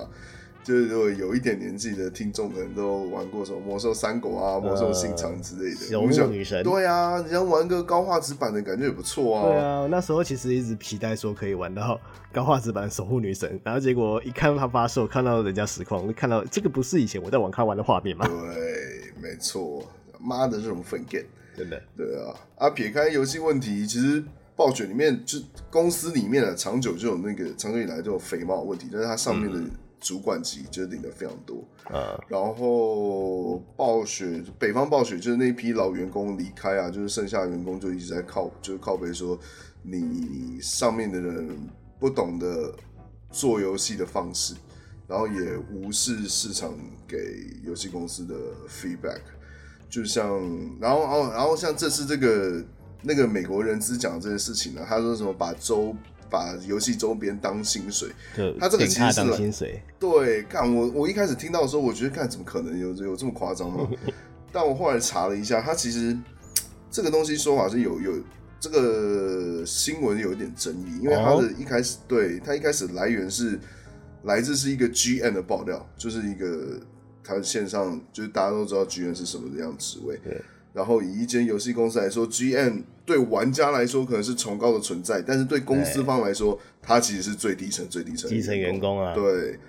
就是如果有一点年纪的听众可能都玩过什么魔兽三国啊、魔兽信长之类的。游牧女神。对啊，你想玩个高画质版的感觉也不错啊。对啊，那时候其实一直期待说可以玩到高画质版守护女神，然后结果一看到他发售，看到人家实况，看到这个不是以前我在网咖玩的画面吗？对，没错，妈的这种粉 game。真的，对啊，啊，撇开游戏问题，其实暴雪里面就公司里面啊，长久就有那个长久以来就有肥猫问题，但是它上面的主管级就领的非常多。啊。嗯、然后暴雪北方暴雪就是那一批老员工离开啊，就是剩下的员工就一直在靠，就是靠背说你上面的人不懂得做游戏的方式，然后也无视市场给游戏公司的 feedback，就像然后哦，然后像这次这个那个美国人资讲的这件事情呢，他说什么把周把游戏周边当薪水，他这个其实是薪水，对，看我我一开始听到的时候，我觉得看怎么可能有有这么夸张吗？但我后来查了一下，他其实这个东西说法是有有这个新闻有一点争议，因为他的一开始、哦、对他一开始来源是。来自是一个 GM 的爆料，就是一个他线上就是大家都知道 GM 是什么样职位。对。然后以一间游戏公司来说，GM 对玩家来说可能是崇高的存在，但是对公司方来说，他其实是最低层、最低层基层员工啊。对。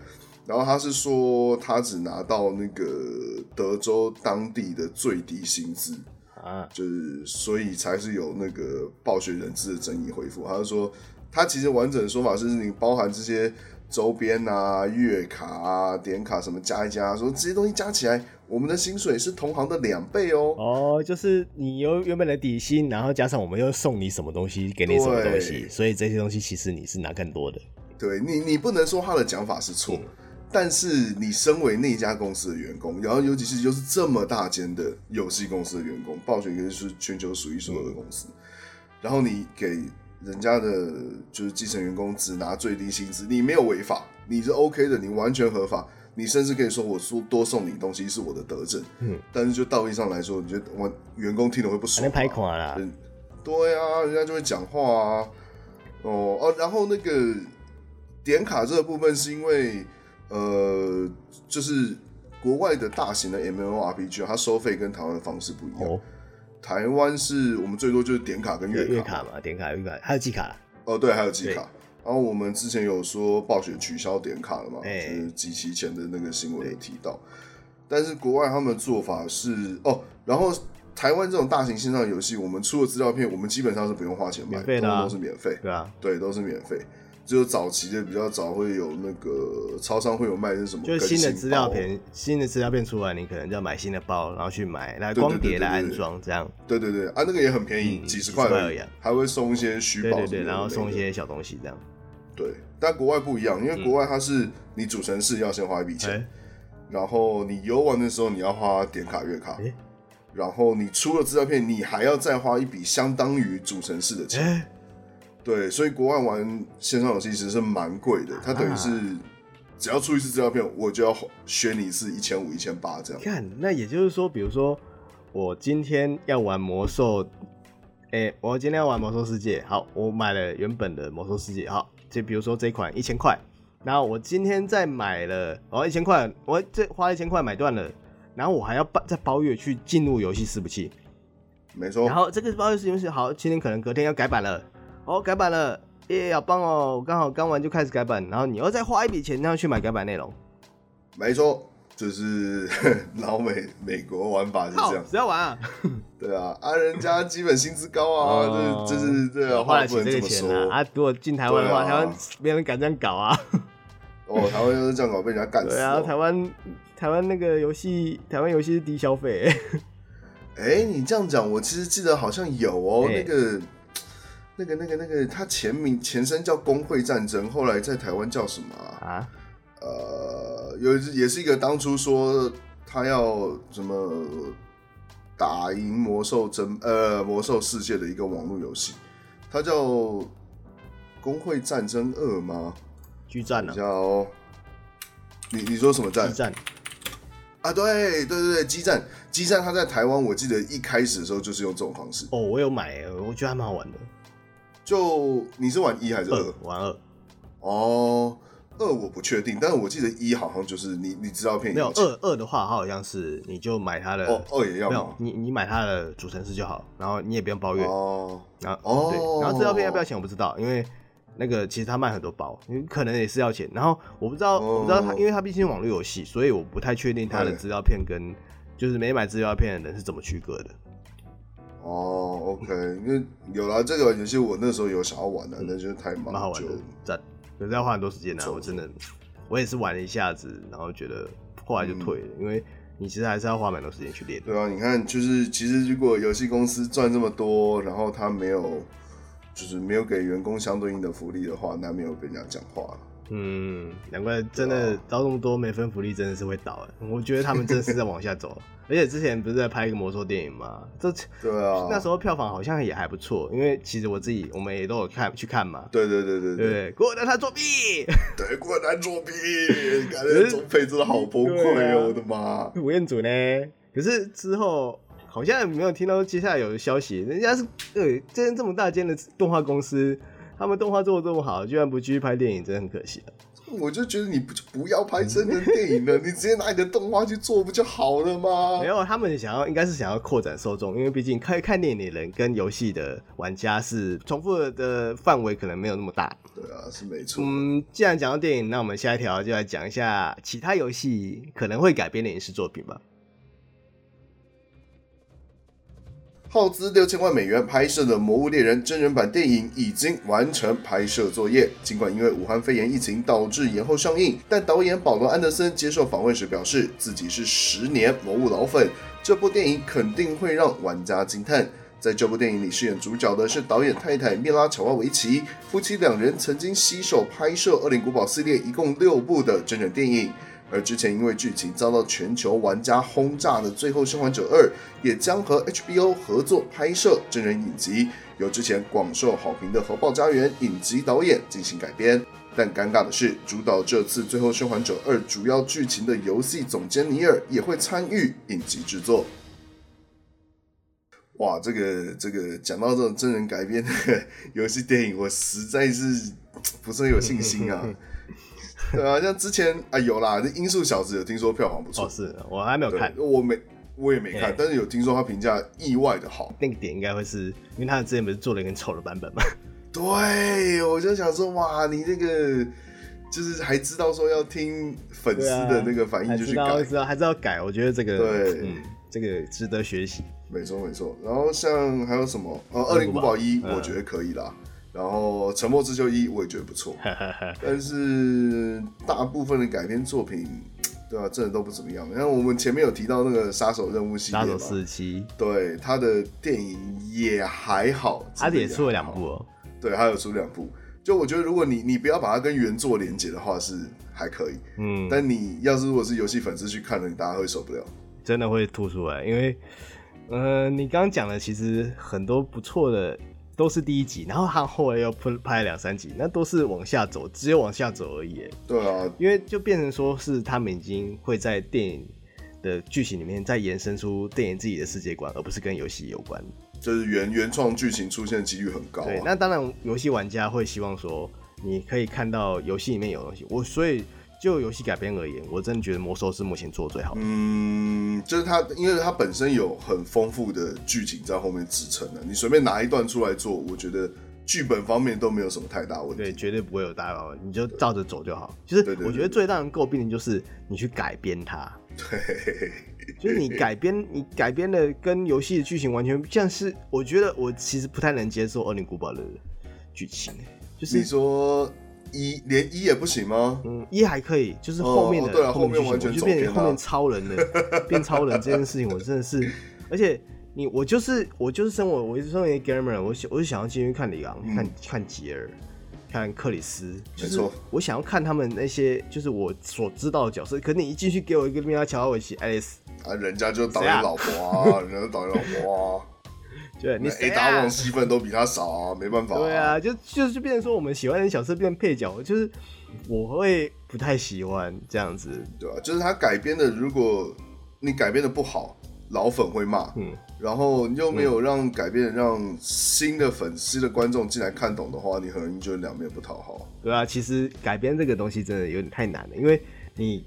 然后他是说，他只拿到那个德州当地的最低薪资啊，就是所以才是有那个暴雪人质的争议回复。他就说，他其实完整的说法是你包含这些。周边啊、月卡啊、点卡什么加一加，说这些东西加起来，我们的薪水是同行的两倍哦。哦，就是你有原本的底薪，然后加上我们又送你什么东西，给你什么东西，所以这些东西其实你是拿更多的。对你，你不能说他的讲法是错，嗯，但是你身为那家公司的员工，然后尤其是又是这么大间的游戏公司的员工，暴雪应该是全球数一数二的公司，嗯，然后你给。人家的就是基层员工只拿最低薪资，你没有违法，你是 OK 的，你完全合法，你甚至可以说我说多送你东西是我的德政。嗯，但是就道义上来说，你觉得我员工听了会不爽？拍垮了。对啊，人家就会讲话啊。哦哦，然后那个点卡这个部分是因为呃，就是国外的大型的 MMORPG，它收费跟台湾的方式不一样。哦台湾是我们最多就是点卡跟月卡，月卡嘛，点卡、月卡，还有季卡。哦，对，还有季卡。然后我们之前有说暴雪取消点卡了嘛，就是几期前的那个新闻有提到。但是国外他们的做法是哦，然后台湾这种大型线上游戏，我们出的资料片，我们基本上是不用花钱买，的、啊，都是免费。对啊，对，都是免费。只有早期的比较早会有那个超商会有卖是什么，就是新的资料片，新的资料片出来，你可能就要买新的包，然后去买来光碟来安装这样。对对对。啊，那个也很便宜，嗯、几十块而已，还会送一些虚宝，对对对，然后送一些小东西这样。对，但国外不一样，因为国外它是你主城市要先花一笔钱、嗯，然后你游玩的时候你要花点卡月卡，欸、然后你出了资料片，你还要再花一笔相当于主城市的钱。欸对，所以国外玩线上游戏其实是蛮贵的，它等于是只要出一次资料片，我就要削你一次一千五、一千八这样。看，那也就是说，比如说我今天要玩魔兽，哎，我今天要玩魔兽世界，好，我买了原本的魔兽世界，好，就比如说这一款一千块，然后我今天再买了，哦，一千块，我这花一千块买断了，然后我还要包再包月去进入游戏伺服器，没错。然后这个包月游戏好，今天可能隔天要改版了。哦，改版了，耶，好棒哦！我刚好刚完就开始改版，然后你要再花一笔钱，然后去买改版内容。没错，就是 老美美国玩法是这样。谁要玩啊？对啊，啊，人家基本薪资高啊，哦、这就是这花得起这个钱啊。啊，如果进台湾的话，啊、台湾没人敢这样搞啊。哦，台湾要是这样搞，被人家干死。对啊，台湾台湾那个游戏，台湾游戏是低消费。哎、欸，你这样讲，我其实记得好像有哦，欸、那个。那个、那个、那个，他前名前身叫工会战争，后来在台湾叫什么啊？啊？呃，有也是一个当初说他要什么打赢魔兽争呃魔兽世界的一个网络游戏，它叫工会战争二吗？巨战啊！叫你你说什么战？激战啊！对对对对，激战激战，他在台湾我记得一开始的时候就是用这种方式。哦，我有买，我觉得还蛮好玩的。就你是玩一还是二？玩二。哦，二我不确定，但是我记得一好像就是你你资料片。没有二二的话，它好像是你就买它的。哦，二也要没有你你买它的主城市就好，然后你也不用包月。哦。然后哦对，然后资料片要不要钱我不知道，因为那个其实他卖很多包，你可能也是要钱。然后我不知道，哦、我不知道他，因为他毕竟是网络游戏，所以我不太确定他的资料片跟就是没买资料片的人是怎么区隔的。哦、oh,，OK，因为有了这个游戏，我那时候有想要玩的，那、嗯、就是太忙，蛮好玩的，赞，可是要花很多时间呢。我真的，我也是玩了一下子，然后觉得后来就退了，嗯、因为你其实还是要花蛮多时间去练。对啊，你看，就是其实如果游戏公司赚这么多，然后他没有，就是没有给员工相对应的福利的话，那没有跟人家讲话了。嗯，难怪真的招那么多没分福利，真的是会倒。我觉得他们真的是在往下走。而且之前不是在拍一个魔兽电影吗？这对啊，那时候票房好像也还不错，因为其实我自己我们也都有看去看嘛。对对对对对，对，郭南他作弊，对，郭南作弊，感觉中配真的好崩溃哦，啊、我的妈！吴彦祖呢？可是之后好像没有听到接下来有消息，人家是对，这这么大间的动画公司，他们动画做的这么好，居然不继续拍电影，真的很可惜了。我就觉得你不就不要拍真人电影了，你直接拿你的动画去做不就好了吗？没有，他们想要应该是想要扩展受众，因为毕竟看看电影的人跟游戏的玩家是重复的范围可能没有那么大。对啊，是没错。嗯，既然讲到电影，那我们下一条就来讲一下其他游戏可能会改编的影视作品吧。耗资六千万美元拍摄的《魔物猎人》真人版电影已经完成拍摄作业。尽管因为武汉肺炎疫情导致延后上映，但导演保罗·安德森接受访问时表示，自己是十年魔物老粉，这部电影肯定会让玩家惊叹。在这部电影里饰演主角的是导演太太米拉·乔瓦维奇，夫妻两人曾经携手拍摄《恶灵古堡》系列一共六部的真人电影。而之前因为剧情遭到全球玩家轰炸的《最后生还者二》，也将和 HBO 合作拍摄真人影集，由之前广受好评的《核爆家园》影集导演进行改编。但尴尬的是，主导这次《最后生还者二》主要剧情的游戏总监尼尔也会参与影集制作。哇，这个这个讲到这种真人改编的 游戏电影，我实在是 不是很有信心啊。对啊，像之前啊有啦，那《音速小子》有听说票房不错，哦，是我还没有看，我没我也没看，欸、但是有听说他评价意外的好。那个点应该会是因为他之前不是做了一个很丑的版本吗？对，我就想说哇，你这个就是还知道说要听粉丝的那个反应就去改，还知道还知道改，我觉得这个对，嗯，这个值得学习。没错没错，然后像还有什么？呃，《恶灵古堡一》我觉得可以啦。嗯然后《沉默之丘一》我也觉得不错，但是大部分的改编作品，对啊，真的都不怎么样。像我们前面有提到那个《杀手任务》系列，杀手四七，对，他的电影也还好，他也出了两部哦。对，他有出两部。就我觉得，如果你你不要把它跟原作连接的话，是还可以。嗯，但你要是如果是游戏粉丝去看了，你大家会受不了，真的会吐出来。因为，呃，你刚刚讲的其实很多不错的。都是第一集，然后他后来又拍拍两三集，那都是往下走，只有往下走而已。对啊，因为就变成说是他们已经会在电影的剧情里面再延伸出电影自己的世界观，而不是跟游戏有关。就是原原创剧情出现的几率很高啊。对，那当然游戏玩家会希望说，你可以看到游戏里面有东西。我所以。就游戏改编而言，我真的觉得魔兽是目前做的最好的。嗯，就是它，因为它本身有很丰富的剧情在后面支撑的。你随便拿一段出来做，我觉得剧本方面都没有什么太大问题。对，绝对不会有大问题，你就照着走就好。其实我觉得最让人诟病的就是你去改编它。对，就是你改编，你改编的跟游戏的剧情完全像是，我觉得我其实不太能接受《恶灵古堡》的剧情。就是你说。一连一也不行吗？嗯，一还可以，就是后面的、哦、对啊，后面完全就变成后面超人了，变超人这件事情，我真的是，而且你我就是我就是身为我身为一个 gamer，我想我就想要进去看李昂、嗯，看看吉尔，看克里斯，就是我想要看他们那些就是我所知道的角色，可是你一进去给我一个米拉乔瓦维奇爱丽丝啊，人家就导演老婆啊，人家就导演老婆啊。对，你 A 大王戏份都比他少啊，没办法、啊。对啊，就就是变成说，我们喜欢的角色变配角，就是我会不太喜欢这样子。对啊，就是他改编的，如果你改编的不好，老粉会骂。嗯。然后你又没有让改编让新的粉丝的观众进来看懂的话，你很容易就两面不讨好。对啊，其实改编这个东西真的有点太难了，因为你。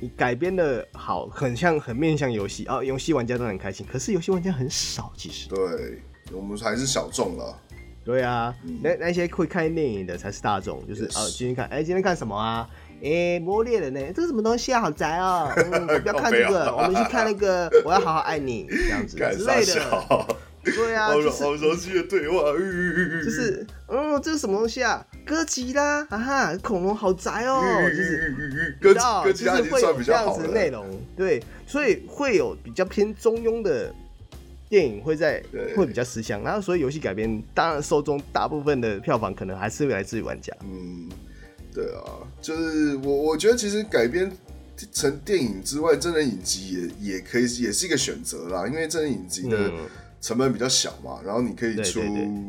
你改编的好，很像很面向游戏啊，游戏玩家都很开心。可是游戏玩家很少，其实。对，我们还是小众了。对啊，嗯、那那些会看电影的才是大众，就是啊，今天看，哎、欸，今天看什么啊？哎、欸，魔猎人呢？这是什么东西啊？好宅哦、喔！嗯，不要看这个，我们去看那个，我要好好爱你这样子 之类的。对啊，好熟悉的对话，就是，嗯，这是什么东西啊？哥吉拉啊哈，恐龙好宅哦、喔，就是，哥哥吉拉已经算比较好的内容，对，所以会有比较偏中庸的电影会在会比较吃香，然后所以游戏改编，当然受众大部分的票房可能还是会来自于玩家，嗯。对啊，就是我我觉得其实改编成电影之外，真人影集也也可以，也是一个选择啦。因为真人影集的成本比较小嘛，嗯、然后你可以出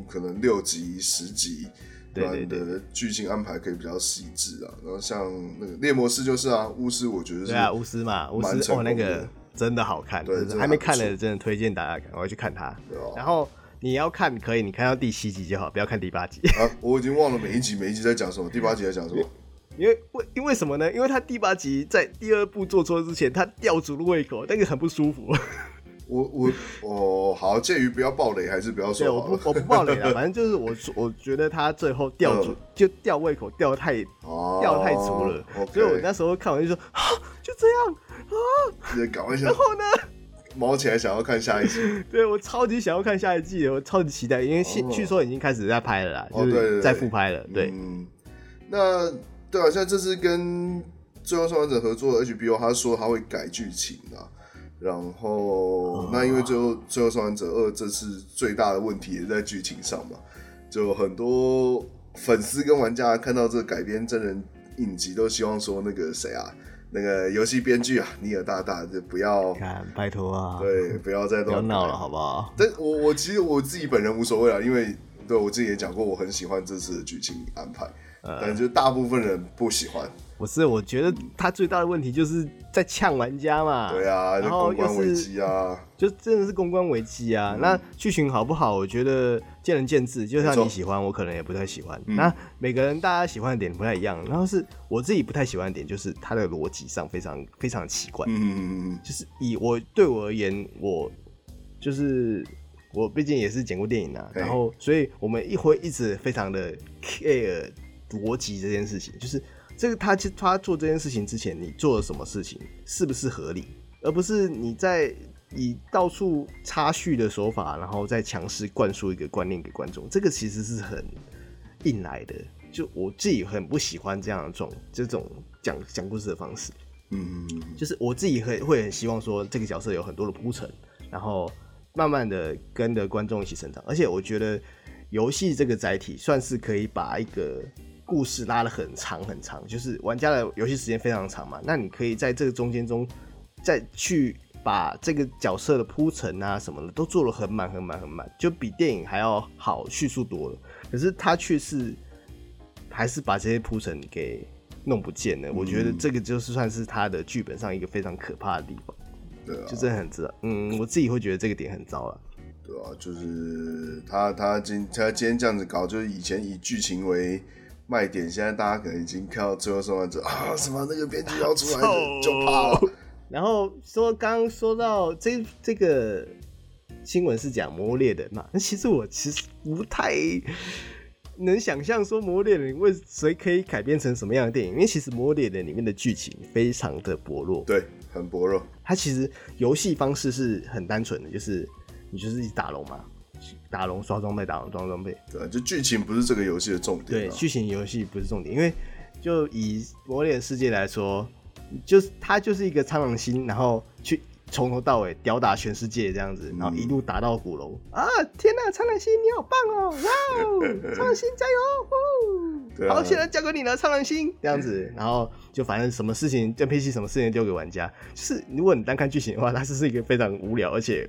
可能六集、十集，对的剧情安排可以比较细致啊。然后像那个猎魔师就是啊，巫师我觉得是对啊，巫师嘛，巫师哦那个真的好看，对，还没看的真的推荐大家看，我要去看它。然后。你要看可以，你看到第七集就好，不要看第八集。啊，我已经忘了每一集每一集在讲什么，第八集在讲什么？因为为因为什么呢？因为他第八集在第二部做错之前，他吊足了胃口，那个很不舒服。我我哦，好，介于不要暴雷还是不要说？对，我不我不暴雷了，反正就是我我觉得他最后吊足、嗯、就吊胃口吊太吊太足了，okay、所以我那时候看完就说啊，就这样啊，搞一下，然后呢？毛起来想要看下一季，对，我超级想要看下一季，我超级期待，因为据说已经开始在拍了啦，哦、就是在复拍了。对，嗯，那对啊，像这次跟《最后生还者》合作的 HBO，他说他会改剧情啊，然后、哦、那因为最后《最后生还者二》这次最大的问题也在剧情上嘛，就很多粉丝跟玩家看到这个改编真人影集，都希望说那个谁啊。那个游戏编剧啊，尼尔大大就不要看，拜托啊，对，不要再乱闹了，好不好？但我我其实我自己本人无所谓啊，因为对我自己也讲过，我很喜欢这次的剧情安排，呃、但就大部分人不喜欢。不是，我觉得他最大的问题就是在呛玩家嘛。对啊，然后公关危机啊，就真的是公关危机啊。嗯、那剧情好不好？我觉得见仁见智。就像你喜欢，我可能也不太喜欢。嗯、那每个人大家喜欢的点不太一样。然后是我自己不太喜欢的点，就是他的逻辑上非常非常奇怪。嗯嗯嗯就是以我对我而言，我就是我毕竟也是剪过电影啊。然后，所以我们一会一直非常的 care 逻辑这件事情，就是。这个他他做这件事情之前，你做了什么事情，是不是合理，而不是你在以到处插叙的手法，然后再强势灌输一个观念给观众，这个其实是很硬来的。就我自己很不喜欢这样的这种这种讲讲故事的方式。嗯，就是我自己会会很希望说，这个角色有很多的铺陈，然后慢慢的跟着观众一起成长。而且我觉得游戏这个载体算是可以把一个。故事拉得很长很长，就是玩家的游戏时间非常长嘛，那你可以在这个中间中，再去把这个角色的铺陈啊什么的都做了很满很满很满，就比电影还要好叙述多了。可是他却是还是把这些铺陈给弄不见了。嗯、我觉得这个就是算是他的剧本上一个非常可怕的地方。对啊，就真的很糟。嗯，我自己会觉得这个点很糟了。对啊，就是他他今他今天这样子搞，就是以前以剧情为卖点，现在大家可能已经看到最后生还者啊，什么那个编剧要出来就怕了。然后说刚刚说到这这个新闻是讲《魔猎人》嘛，那其实我其实不太能想象说《魔猎人》为谁可以改编成什么样的电影，因为其实《魔猎人》里面的剧情非常的薄弱，对，很薄弱。它其实游戏方式是很单纯的，就是你就是一直打龙嘛。打龙刷装备，打龙装装备。对，就剧情不是这个游戏的重点。对，剧情游戏不是重点，因为就以魔猎世界来说，就是它就是一个苍狼星，然后去从头到尾吊打全世界这样子，然后一路打到古龙、嗯、啊！天哪，苍狼星你好棒哦！哇哦，苍狼星加油！好，现在交给你了，苍狼星这样子，然后就反正什么事情，NPC 什么事情丢给玩家，就是如果你单看剧情的话，它是是一个非常无聊而且。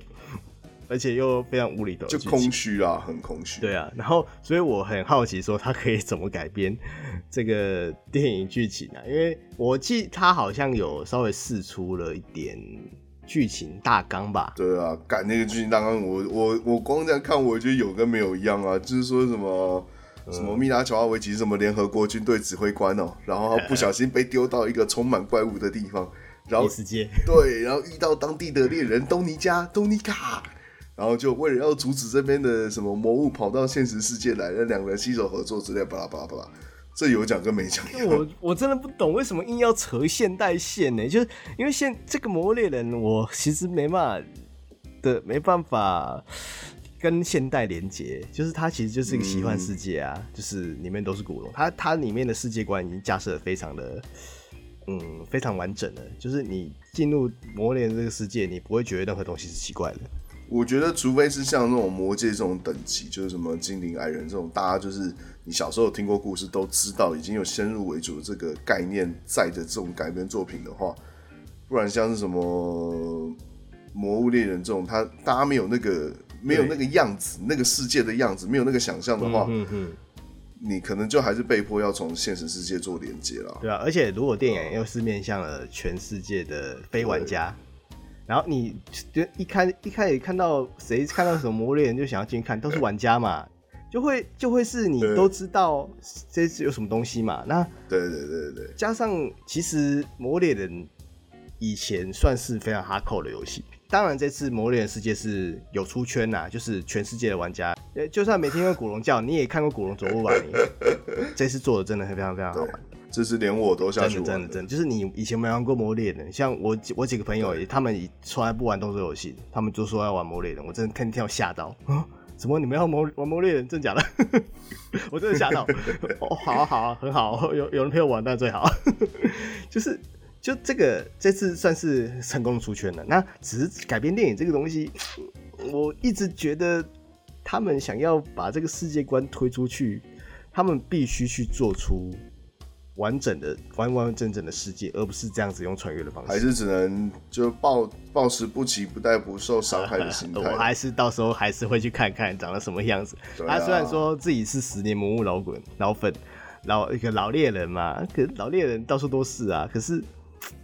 而且又非常无厘头，就空虚啊，很空虚。对啊，然后所以我很好奇，说他可以怎么改编这个电影剧情啊？因为我记他好像有稍微试出了一点剧情大纲吧？对啊，改那个剧情大纲，我我我光这样看，我觉得有跟没有一样啊。就是说什么什么密拉乔瓦维奇什么联合国军队指挥官哦，然后不小心被丢到一个充满怪物的地方，然后世界对，然后遇到当地的猎人东尼加东尼卡。然后就为了要阻止这边的什么魔物跑到现实世界来，那两个人携手合作之类，巴拉巴拉巴拉，这有讲跟没讲。我我真的不懂为什么硬要扯现代线呢？就是因为现这个魔猎人，我其实没办法的，没办法跟现代连接。就是它其实就是一个奇幻世界啊，嗯、就是里面都是古龙，它它里面的世界观已经架设的非常的，嗯，非常完整了。就是你进入魔猎人这个世界，你不会觉得任何东西是奇怪的。我觉得，除非是像那种魔界这种等级，就是什么精灵矮人这种，大家就是你小时候听过故事，都知道已经有先入为主的这个概念在的这种改编作品的话，不然像是什么魔物猎人这种，他大家没有那个没有那个样子，那个世界的样子，没有那个想象的话，嗯嗯，你可能就还是被迫要从现实世界做连接了。对啊，而且如果电影又是面向了全世界的非玩家。然后你就一开一开始看到谁看到什么魔猎人就想要进去看，都是玩家嘛，就会就会是你都知道这次有什么东西嘛。那对对对对，加上其实魔猎人以前算是非常哈扣的游戏，当然这次魔猎人世界是有出圈呐，就是全世界的玩家，就算没听过古龙叫，你也看过古龙走路吧？你 这次做的真的非常非常好玩。这是连我都下去玩的，真的真的真，就是你以前没玩过魔猎人，像我我几个朋友，他们从来不玩动作游戏，他们就说要玩魔猎人，我真的看天要吓到啊！怎么你们要魔玩魔猎人？真假的？我真的吓到！哦，好啊好啊，很好，有有人陪我玩那最好。就是就这个这次算是成功出圈了。那只是改编电影这个东西，我一直觉得他们想要把这个世界观推出去，他们必须去做出。完整的、完完整整的世界，而不是这样子用穿越的方式，还是只能就抱抱持不期不待、不受伤害的心态。我还是到时候还是会去看看长得什么样子。他、啊、虽然说自己是十年魔物老滚老粉、老一个老猎人嘛，可是老猎人到处都是啊。可是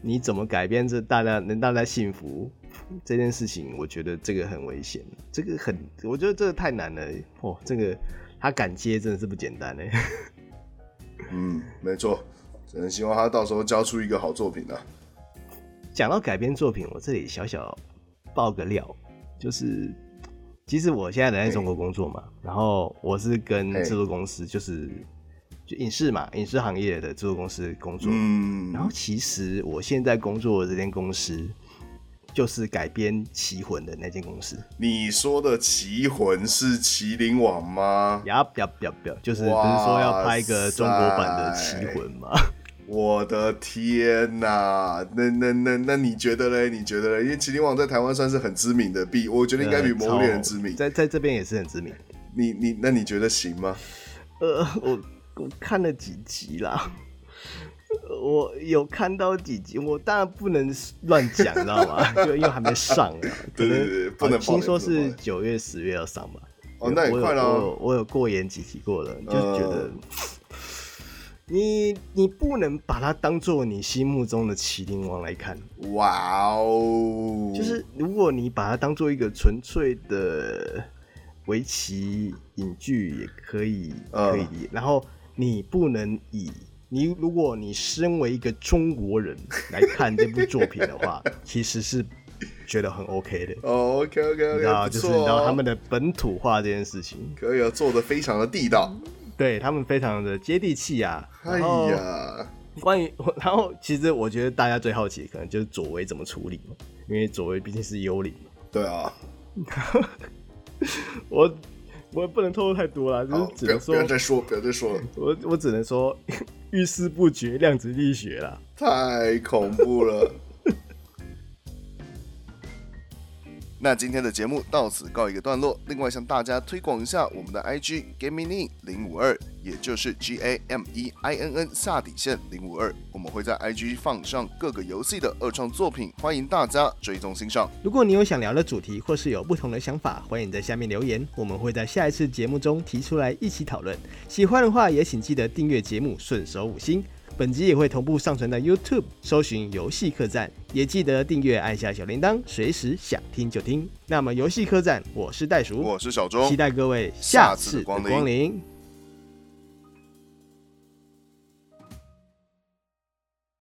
你怎么改变这大家能大家幸福这件事情？我觉得这个很危险，这个很，我觉得这个太难了。哦，这个他敢接真的是不简单嘞。嗯，没错，只能希望他到时候交出一个好作品啊。讲到改编作品，我这里小小爆个料，就是其实我现在人在中国工作嘛，然后我是跟制作公司，就是就影视嘛，影视行业的制作公司工作。嗯，然后其实我现在工作的这间公司。就是改编《棋魂》的那间公司。你说的《棋魂》是麒麟网吗？呀，就是不是说要拍一个中国版的《棋魂》吗？我的天哪！那那那那你觉得嘞？你觉得嘞？因为麒麟网在台湾算是很知名的，比我觉得应该比《魔物猎人》知名，在在这边也是很知名。你你那你觉得行吗？呃，我我看了几集啦。我有看到几集，我当然不能乱讲，知道吗？就因为还没上啊。对对对，不能。听说是九月、十月要上吧？哦，那也快了。我有我有过眼几提过了，就觉得 你你不能把它当做你心目中的麒麟王来看。哇哦！就是如果你把它当做一个纯粹的围棋影剧，也可以可以。然后你不能以。你如果你身为一个中国人来看这部作品的话，其实是觉得很 OK 的。哦，OK OK OK，然后就是你知道他们的本土化这件事情，可以啊，做的非常的地道，对他们非常的接地气啊。哎呀，关于 然后其实我觉得大家最好奇的可能就是佐为怎么处理嘛，因为佐为毕竟是幽灵嘛。对啊，我我也不能透露太多了，就是只能说不要再说，不要再说了。我我只能说。遇事不决，量子力学啦，太恐怖了。那今天的节目到此告一个段落。另外向大家推广一下我们的 IG Gaming 零五二，也就是 G A M E I N N 下底线零五二。我们会在 IG 放上各个游戏的二创作品，欢迎大家追踪欣赏。如果你有想聊的主题，或是有不同的想法，欢迎在下面留言，我们会在下一次节目中提出来一起讨论。喜欢的话，也请记得订阅节目，顺手五星。本集也会同步上传到 YouTube，搜寻“游戏客栈”，也记得订阅，按下小铃铛，随时想听就听。那么，游戏客栈，我是袋鼠，我是小钟，期待各位下次的光临。